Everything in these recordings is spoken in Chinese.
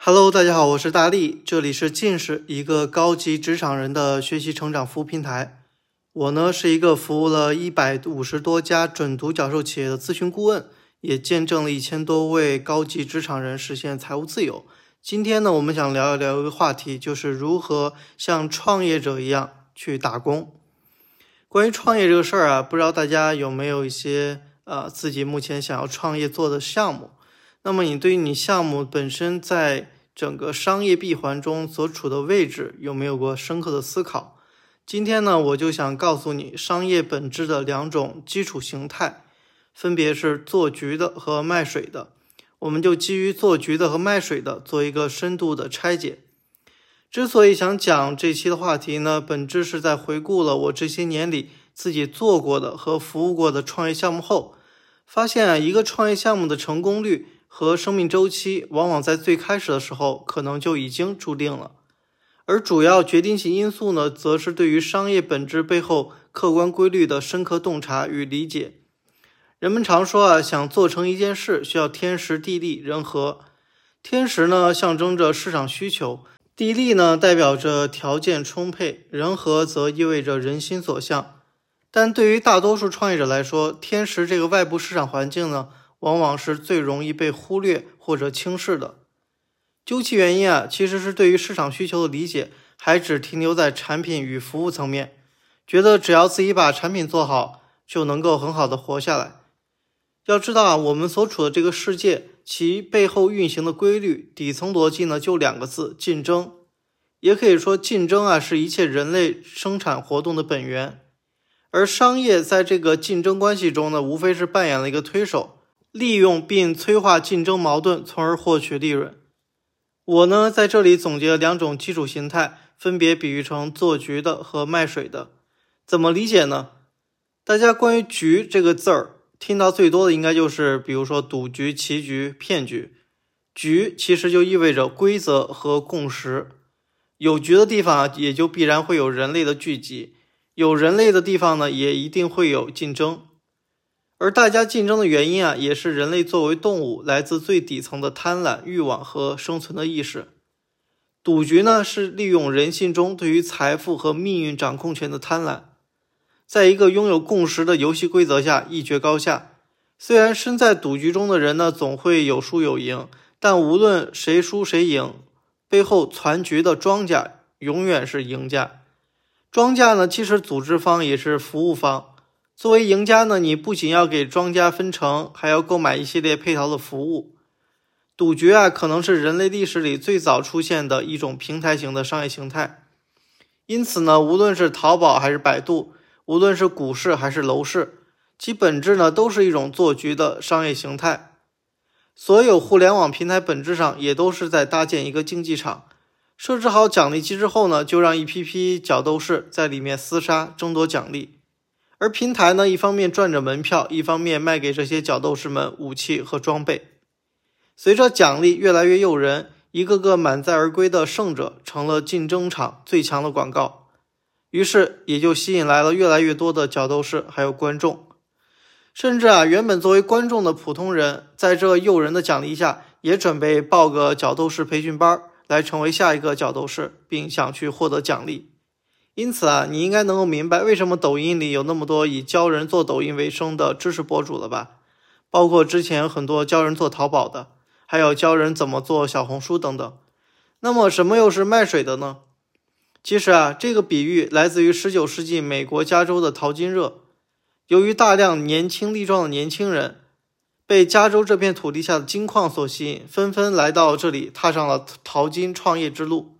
Hello，大家好，我是大力，这里是近视，一个高级职场人的学习成长服务平台。我呢是一个服务了一百五十多家准独角兽企业的咨询顾问，也见证了一千多位高级职场人实现财务自由。今天呢，我们想聊一聊一个话题，就是如何像创业者一样去打工。关于创业这个事儿啊，不知道大家有没有一些呃自己目前想要创业做的项目？那么你对于你项目本身在整个商业闭环中所处的位置有没有过深刻的思考？今天呢，我就想告诉你商业本质的两种基础形态，分别是做局的和卖水的。我们就基于做局的和卖水的做一个深度的拆解。之所以想讲这期的话题呢，本质是在回顾了我这些年里自己做过的和服务过的创业项目后，发现啊，一个创业项目的成功率和生命周期，往往在最开始的时候可能就已经注定了，而主要决定性因素呢，则是对于商业本质背后客观规律的深刻洞察与理解。人们常说啊，想做成一件事，需要天时地利人和。天时呢，象征着市场需求。地利呢，代表着条件充沛；人和则意味着人心所向。但对于大多数创业者来说，天时这个外部市场环境呢，往往是最容易被忽略或者轻视的。究其原因啊，其实是对于市场需求的理解还只停留在产品与服务层面，觉得只要自己把产品做好，就能够很好的活下来。要知道啊，我们所处的这个世界。其背后运行的规律，底层逻辑呢，就两个字：竞争。也可以说，竞争啊，是一切人类生产活动的本源。而商业在这个竞争关系中呢，无非是扮演了一个推手，利用并催化竞争矛盾，从而获取利润。我呢，在这里总结了两种基础形态，分别比喻成做局的和卖水的。怎么理解呢？大家关于“局”这个字儿。听到最多的应该就是，比如说赌局、棋局、骗局。局其实就意味着规则和共识。有局的地方，也就必然会有人类的聚集；有人类的地方呢，也一定会有竞争。而大家竞争的原因啊，也是人类作为动物来自最底层的贪婪、欲望和生存的意识。赌局呢，是利用人性中对于财富和命运掌控权的贪婪。在一个拥有共识的游戏规则下一决高下。虽然身在赌局中的人呢，总会有输有赢，但无论谁输谁赢，背后攒局的庄家永远是赢家。庄家呢，既是组织方，也是服务方。作为赢家呢，你不仅要给庄家分成，还要购买一系列配套的服务。赌局啊，可能是人类历史里最早出现的一种平台型的商业形态。因此呢，无论是淘宝还是百度。无论是股市还是楼市，其本质呢都是一种做局的商业形态。所有互联网平台本质上也都是在搭建一个竞技场，设置好奖励机制后呢，就让一批批角斗士在里面厮杀争夺奖励。而平台呢，一方面赚着门票，一方面卖给这些角斗士们武器和装备。随着奖励越来越诱人，一个个满载而归的胜者成了竞争场最强的广告。于是也就吸引来了越来越多的角斗士，还有观众，甚至啊，原本作为观众的普通人，在这诱人的奖励下，也准备报个角斗士培训班，来成为下一个角斗士，并想去获得奖励。因此啊，你应该能够明白为什么抖音里有那么多以教人做抖音为生的知识博主了吧？包括之前很多教人做淘宝的，还有教人怎么做小红书等等。那么，什么又是卖水的呢？其实啊，这个比喻来自于19世纪美国加州的淘金热。由于大量年轻力壮的年轻人被加州这片土地下的金矿所吸引，纷纷来到这里，踏上了淘金创业之路。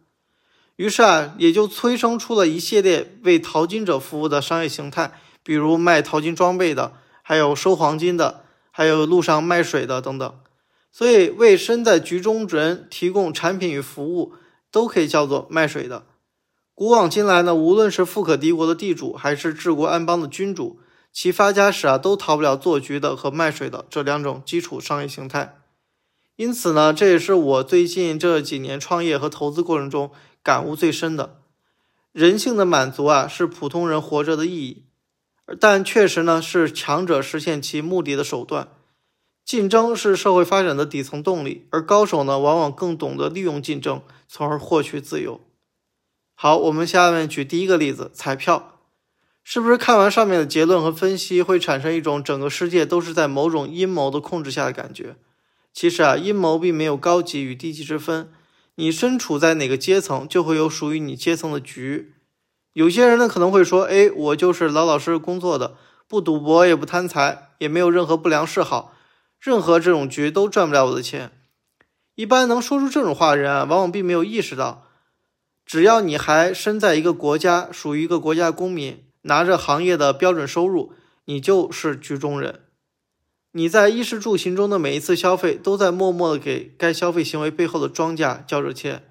于是啊，也就催生出了一系列为淘金者服务的商业形态，比如卖淘金装备的，还有收黄金的，还有路上卖水的等等。所以，为身在局中人提供产品与服务，都可以叫做卖水的。古往今来呢，无论是富可敌国的地主，还是治国安邦的君主，其发家史啊，都逃不了做局的和卖水的这两种基础商业形态。因此呢，这也是我最近这几年创业和投资过程中感悟最深的。人性的满足啊，是普通人活着的意义，但确实呢，是强者实现其目的的手段。竞争是社会发展的底层动力，而高手呢，往往更懂得利用竞争，从而获取自由。好，我们下面举第一个例子：彩票。是不是看完上面的结论和分析，会产生一种整个世界都是在某种阴谋的控制下的感觉？其实啊，阴谋并没有高级与低级之分。你身处在哪个阶层，就会有属于你阶层的局。有些人呢可能会说：“哎，我就是老老实实工作的，不赌博也不贪财，也没有任何不良嗜好，任何这种局都赚不了我的钱。”一般能说出这种话的人啊，往往并没有意识到，只要你还身在一个国家，属于一个国家公民，拿着行业的标准收入，你就是局中人。你在衣食住行中的每一次消费，都在默默的给该消费行为背后的庄家交着钱。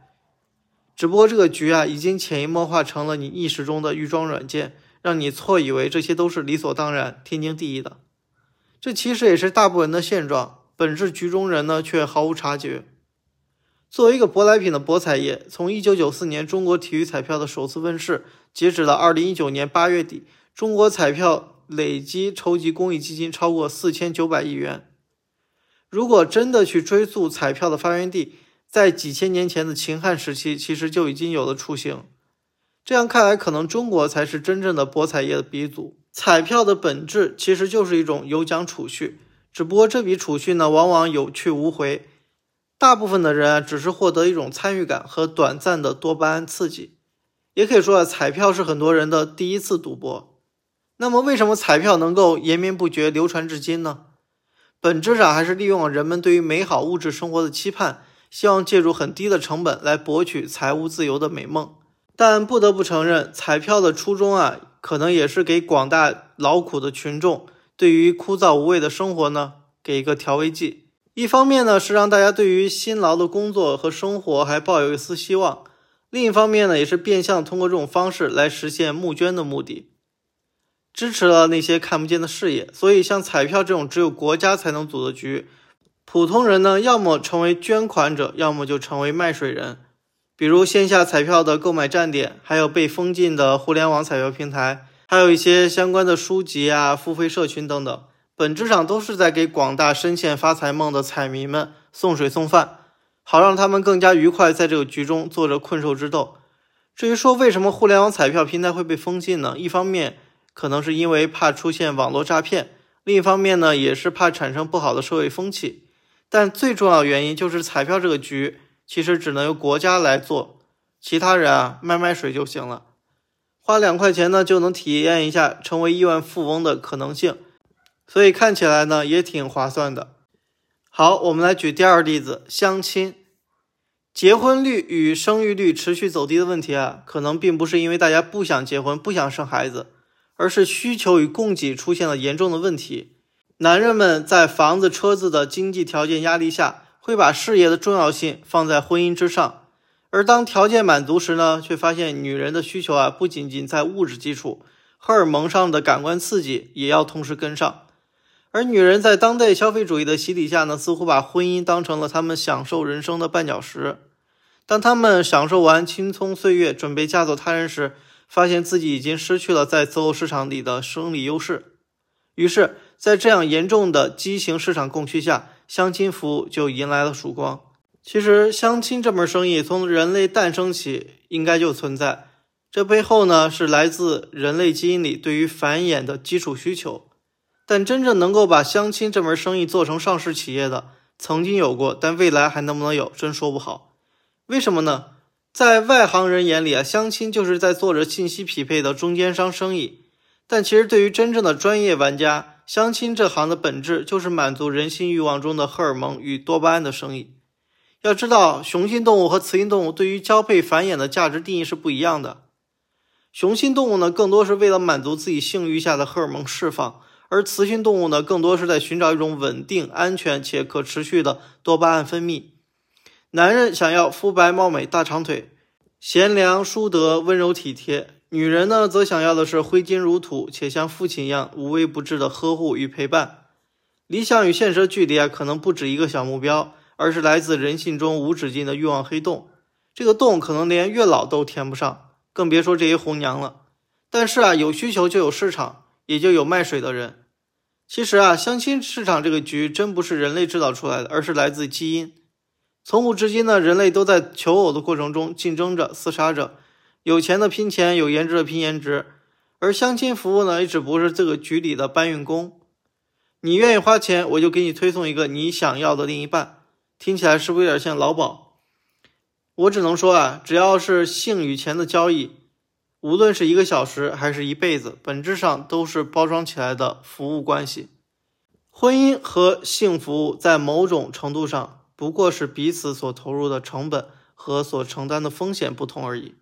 只不过这个局啊，已经潜移默化成了你意识中的预装软件，让你错以为这些都是理所当然、天经地义的。这其实也是大部分人的现状，本质局中人呢却毫无察觉。作为一个舶来品的博彩业，从1994年中国体育彩票的首次问世，截止到2019年8月底，中国彩票。累计筹集公益基金超过四千九百亿元。如果真的去追溯彩票的发源地，在几千年前的秦汉时期，其实就已经有了雏形。这样看来，可能中国才是真正的博彩业的鼻祖。彩票的本质其实就是一种有奖储蓄，只不过这笔储蓄呢，往往有去无回。大部分的人啊，只是获得一种参与感和短暂的多巴胺刺激。也可以说啊，彩票是很多人的第一次赌博。那么，为什么彩票能够延绵不绝、流传至今呢？本质上还是利用了人们对于美好物质生活的期盼，希望借助很低的成本来博取财务自由的美梦。但不得不承认，彩票的初衷啊，可能也是给广大劳苦的群众对于枯燥无味的生活呢，给一个调味剂。一方面呢，是让大家对于辛劳的工作和生活还抱有一丝希望；另一方面呢，也是变相通过这种方式来实现募捐的目的。支持了那些看不见的事业，所以像彩票这种只有国家才能组的局，普通人呢，要么成为捐款者，要么就成为卖水人。比如线下彩票的购买站点，还有被封禁的互联网彩票平台，还有一些相关的书籍啊、付费社群等等，本质上都是在给广大深陷发财梦的彩迷们送水送饭，好让他们更加愉快在这个局中做着困兽之斗。至于说为什么互联网彩票平台会被封禁呢？一方面，可能是因为怕出现网络诈骗，另一方面呢，也是怕产生不好的社会风气。但最重要的原因就是彩票这个局其实只能由国家来做，其他人啊卖卖水就行了，花两块钱呢就能体验一下成为亿万富翁的可能性，所以看起来呢也挺划算的。好，我们来举第二例子，相亲，结婚率与生育率持续走低的问题啊，可能并不是因为大家不想结婚、不想生孩子。而是需求与供给出现了严重的问题。男人们在房子、车子的经济条件压力下，会把事业的重要性放在婚姻之上；而当条件满足时呢，却发现女人的需求啊，不仅仅在物质基础，荷尔蒙上的感官刺激也要同时跟上。而女人在当代消费主义的洗礼下呢，似乎把婚姻当成了他们享受人生的绊脚石。当他们享受完青葱岁月，准备嫁作他人时，发现自己已经失去了在择偶市场里的生理优势，于是，在这样严重的畸形市场供需下，相亲服务就迎来了曙光。其实，相亲这门生意从人类诞生起应该就存在，这背后呢是来自人类基因里对于繁衍的基础需求。但真正能够把相亲这门生意做成上市企业的，曾经有过，但未来还能不能有，真说不好。为什么呢？在外行人眼里啊，相亲就是在做着信息匹配的中间商生意。但其实对于真正的专业玩家，相亲这行的本质就是满足人性欲望中的荷尔蒙与多巴胺的生意。要知道，雄性动物和雌性动物对于交配繁衍的价值定义是不一样的。雄性动物呢，更多是为了满足自己性欲下的荷尔蒙释放，而雌性动物呢，更多是在寻找一种稳定、安全且可持续的多巴胺分泌。男人想要肤白貌美、大长腿、贤良淑德、温柔体贴；女人呢，则想要的是挥金如土且像父亲一样无微不至的呵护与陪伴。理想与现实的距离啊，可能不止一个小目标，而是来自人性中无止境的欲望黑洞。这个洞可能连月老都填不上，更别说这些红娘了。但是啊，有需求就有市场，也就有卖水的人。其实啊，相亲市场这个局真不是人类制造出来的，而是来自基因。从古至今呢，人类都在求偶的过程中竞争着、厮杀着，有钱的拼钱，有颜值的拼颜值。而相亲服务呢，也只不过是这个局里的搬运工。你愿意花钱，我就给你推送一个你想要的另一半。听起来是不是有点像劳保？我只能说啊，只要是性与钱的交易，无论是一个小时还是一辈子，本质上都是包装起来的服务关系。婚姻和性服务在某种程度上不过是彼此所投入的成本和所承担的风险不同而已。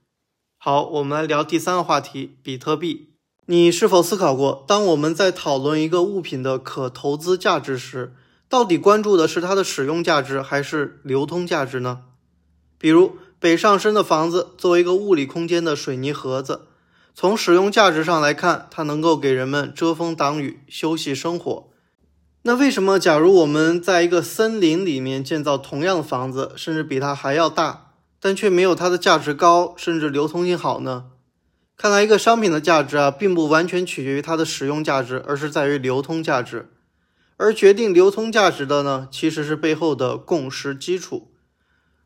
好，我们来聊第三个话题：比特币。你是否思考过，当我们在讨论一个物品的可投资价值时，到底关注的是它的使用价值还是流通价值呢？比如北上深的房子作为一个物理空间的水泥盒子，从使用价值上来看，它能够给人们遮风挡雨、休息生活。那为什么，假如我们在一个森林里面建造同样的房子，甚至比它还要大，但却没有它的价值高，甚至流通性好呢？看来，一个商品的价值啊，并不完全取决于它的使用价值，而是在于流通价值。而决定流通价值的呢，其实是背后的共识基础。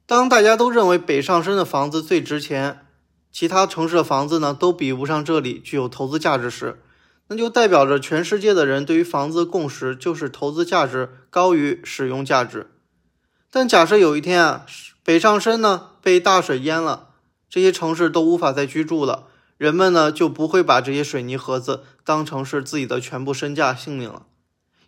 当大家都认为北上深的房子最值钱，其他城市的房子呢都比不上这里具有投资价值时，那就代表着全世界的人对于房子的共识就是投资价值高于使用价值。但假设有一天啊，北上深呢被大水淹了，这些城市都无法再居住了。人们呢就不会把这些水泥盒子当成是自己的全部身价性命了，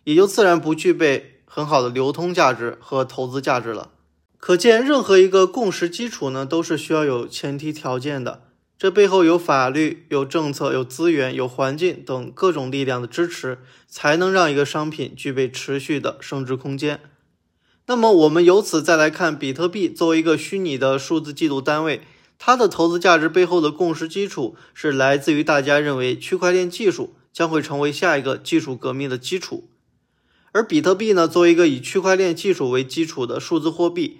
也就自然不具备很好的流通价值和投资价值了。可见，任何一个共识基础呢，都是需要有前提条件的。这背后有法律、有政策、有资源、有环境等各种力量的支持，才能让一个商品具备持续的升值空间。那么，我们由此再来看，比特币作为一个虚拟的数字记录单位。它的投资价值背后的共识基础是来自于大家认为区块链技术将会成为下一个技术革命的基础，而比特币呢，作为一个以区块链技术为基础的数字货币，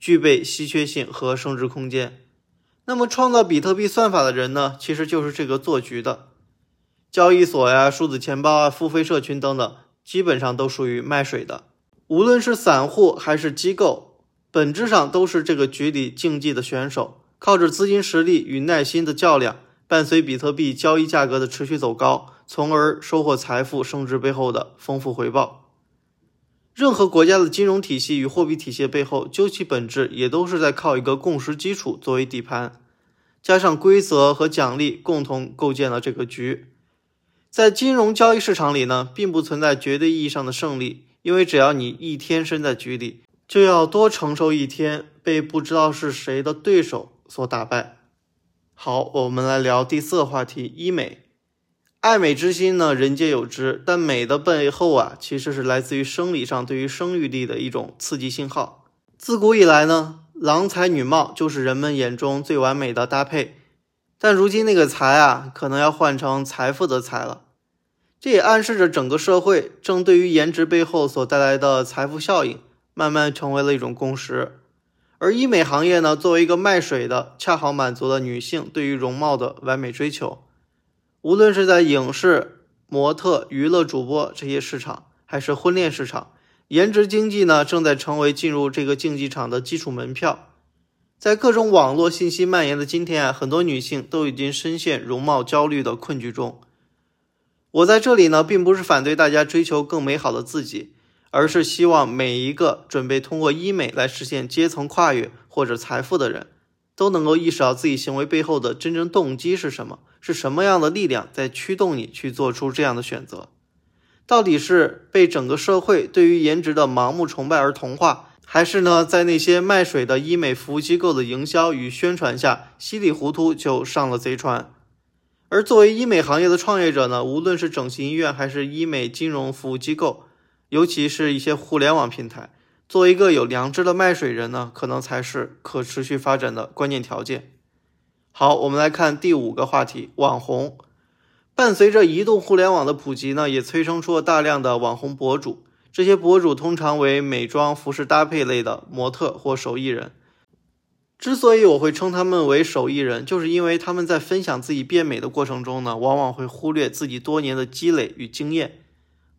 具备稀缺性和升值空间。那么，创造比特币算法的人呢，其实就是这个做局的交易所呀、数字钱包啊、付费社群等等，基本上都属于卖水的。无论是散户还是机构，本质上都是这个局里竞技的选手。靠着资金实力与耐心的较量，伴随比特币交易价格的持续走高，从而收获财富升值背后的丰富回报。任何国家的金融体系与货币体系背后，究其本质，也都是在靠一个共识基础作为底盘，加上规则和奖励，共同构建了这个局。在金融交易市场里呢，并不存在绝对意义上的胜利，因为只要你一天身在局里，就要多承受一天被不知道是谁的对手。所打败。好，我们来聊第四个话题：医美。爱美之心呢，人皆有之。但美的背后啊，其实是来自于生理上对于生育力的一种刺激信号。自古以来呢，郎才女貌就是人们眼中最完美的搭配。但如今那个才啊，可能要换成财富的财了。这也暗示着整个社会正对于颜值背后所带来的财富效应，慢慢成为了一种共识。而医美行业呢，作为一个卖水的，恰好满足了女性对于容貌的完美追求。无论是在影视、模特、娱乐主播这些市场，还是婚恋市场，颜值经济呢，正在成为进入这个竞技场的基础门票。在各种网络信息蔓延的今天啊，很多女性都已经深陷容貌焦虑的困局中。我在这里呢，并不是反对大家追求更美好的自己。而是希望每一个准备通过医美来实现阶层跨越或者财富的人，都能够意识到自己行为背后的真正动机是什么，是什么样的力量在驱动你去做出这样的选择？到底是被整个社会对于颜值的盲目崇拜而同化，还是呢，在那些卖水的医美服务机构的营销与宣传下，稀里糊涂就上了贼船？而作为医美行业的创业者呢，无论是整形医院还是医美金融服务机构。尤其是一些互联网平台，做一个有良知的卖水人呢，可能才是可持续发展的关键条件。好，我们来看第五个话题：网红。伴随着移动互联网的普及呢，也催生出了大量的网红博主。这些博主通常为美妆、服饰搭配类的模特或手艺人。之所以我会称他们为手艺人，就是因为他们在分享自己变美的过程中呢，往往会忽略自己多年的积累与经验。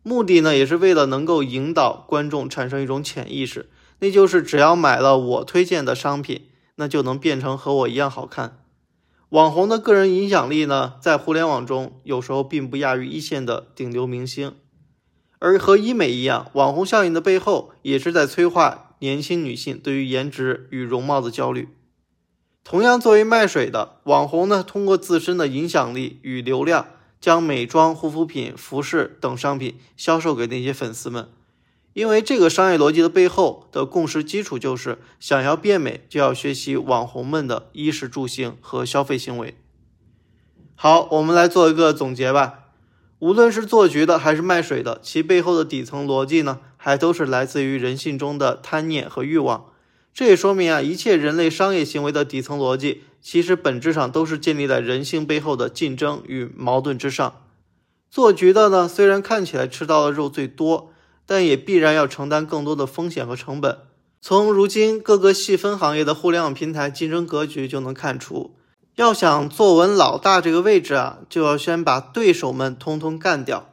目的呢也是为了能够引导观众产生一种潜意识，那就是只要买了我推荐的商品，那就能变成和我一样好看。网红的个人影响力呢，在互联网中有时候并不亚于一线的顶流明星。而和医美一样，网红效应的背后也是在催化年轻女性对于颜值与容貌的焦虑。同样，作为卖水的网红呢，通过自身的影响力与流量，将美妆、护肤品、服饰等商品销售给那些粉丝们。因为这个商业逻辑的背后的共识基础就是，想要变美就要学习网红们的衣食住行和消费行为。好，我们来做一个总结吧。无论是做局的还是卖水的，其背后的底层逻辑呢，还都是来自于人性中的贪念和欲望。这也说明啊，一切人类商业行为的底层逻辑，其实本质上都是建立在人性背后的竞争与矛盾之上。做局的呢，虽然看起来吃到的肉最多。但也必然要承担更多的风险和成本。从如今各个细分行业的互联网平台竞争格局就能看出，要想坐稳老大这个位置啊，就要先把对手们通通干掉。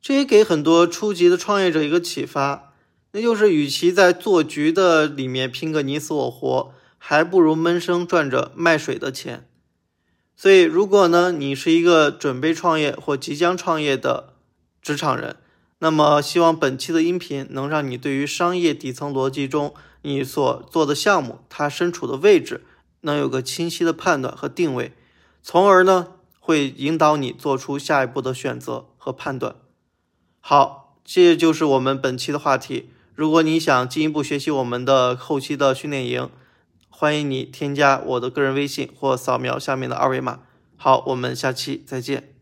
这也给很多初级的创业者一个启发，那就是与其在做局的里面拼个你死我活，还不如闷声赚着卖水的钱。所以，如果呢你是一个准备创业或即将创业的职场人，那么，希望本期的音频能让你对于商业底层逻辑中你所做的项目它身处的位置能有个清晰的判断和定位，从而呢会引导你做出下一步的选择和判断。好，这就是我们本期的话题。如果你想进一步学习我们的后期的训练营，欢迎你添加我的个人微信或扫描下面的二维码。好，我们下期再见。